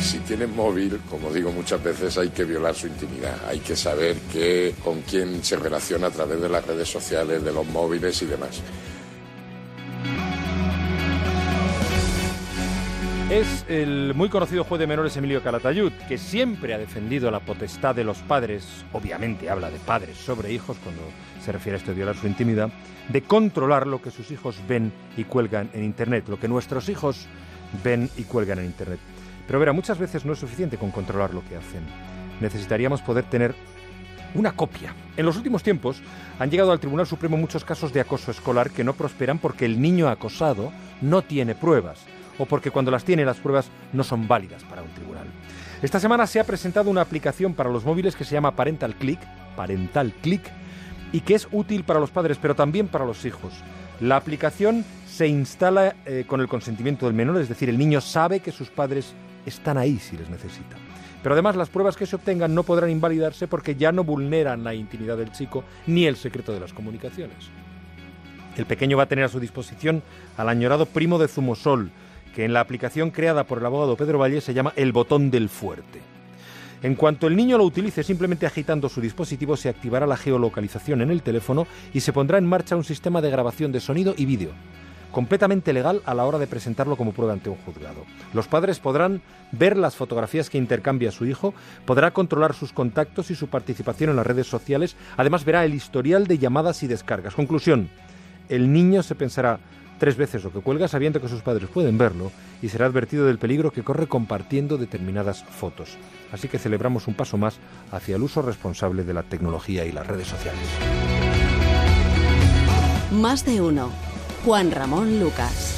Si tienen móvil, como digo muchas veces, hay que violar su intimidad. Hay que saber con quién se relaciona a través de las redes sociales, de los móviles y demás. Es el muy conocido juez de menores Emilio Calatayud, que siempre ha defendido la potestad de los padres, obviamente habla de padres sobre hijos cuando se refiere a esto de violar su intimidad, de controlar lo que sus hijos ven y cuelgan en Internet, lo que nuestros hijos ven y cuelgan en Internet. Pero verá, muchas veces no es suficiente con controlar lo que hacen. Necesitaríamos poder tener una copia. En los últimos tiempos han llegado al Tribunal Supremo muchos casos de acoso escolar que no prosperan porque el niño acosado no tiene pruebas o porque cuando las tiene las pruebas no son válidas para un tribunal. Esta semana se ha presentado una aplicación para los móviles que se llama Parental Click, Parental Click, y que es útil para los padres, pero también para los hijos. La aplicación se instala eh, con el consentimiento del menor, es decir, el niño sabe que sus padres están ahí si les necesita. Pero además las pruebas que se obtengan no podrán invalidarse porque ya no vulneran la intimidad del chico ni el secreto de las comunicaciones. El pequeño va a tener a su disposición al añorado primo de Zumosol, que en la aplicación creada por el abogado Pedro Valle se llama el botón del fuerte. En cuanto el niño lo utilice simplemente agitando su dispositivo, se activará la geolocalización en el teléfono y se pondrá en marcha un sistema de grabación de sonido y vídeo, completamente legal a la hora de presentarlo como prueba ante un juzgado. Los padres podrán ver las fotografías que intercambia su hijo, podrá controlar sus contactos y su participación en las redes sociales, además verá el historial de llamadas y descargas. Conclusión, el niño se pensará, tres veces lo que cuelga sabiendo que sus padres pueden verlo y será advertido del peligro que corre compartiendo determinadas fotos. Así que celebramos un paso más hacia el uso responsable de la tecnología y las redes sociales. Más de uno. Juan Ramón Lucas.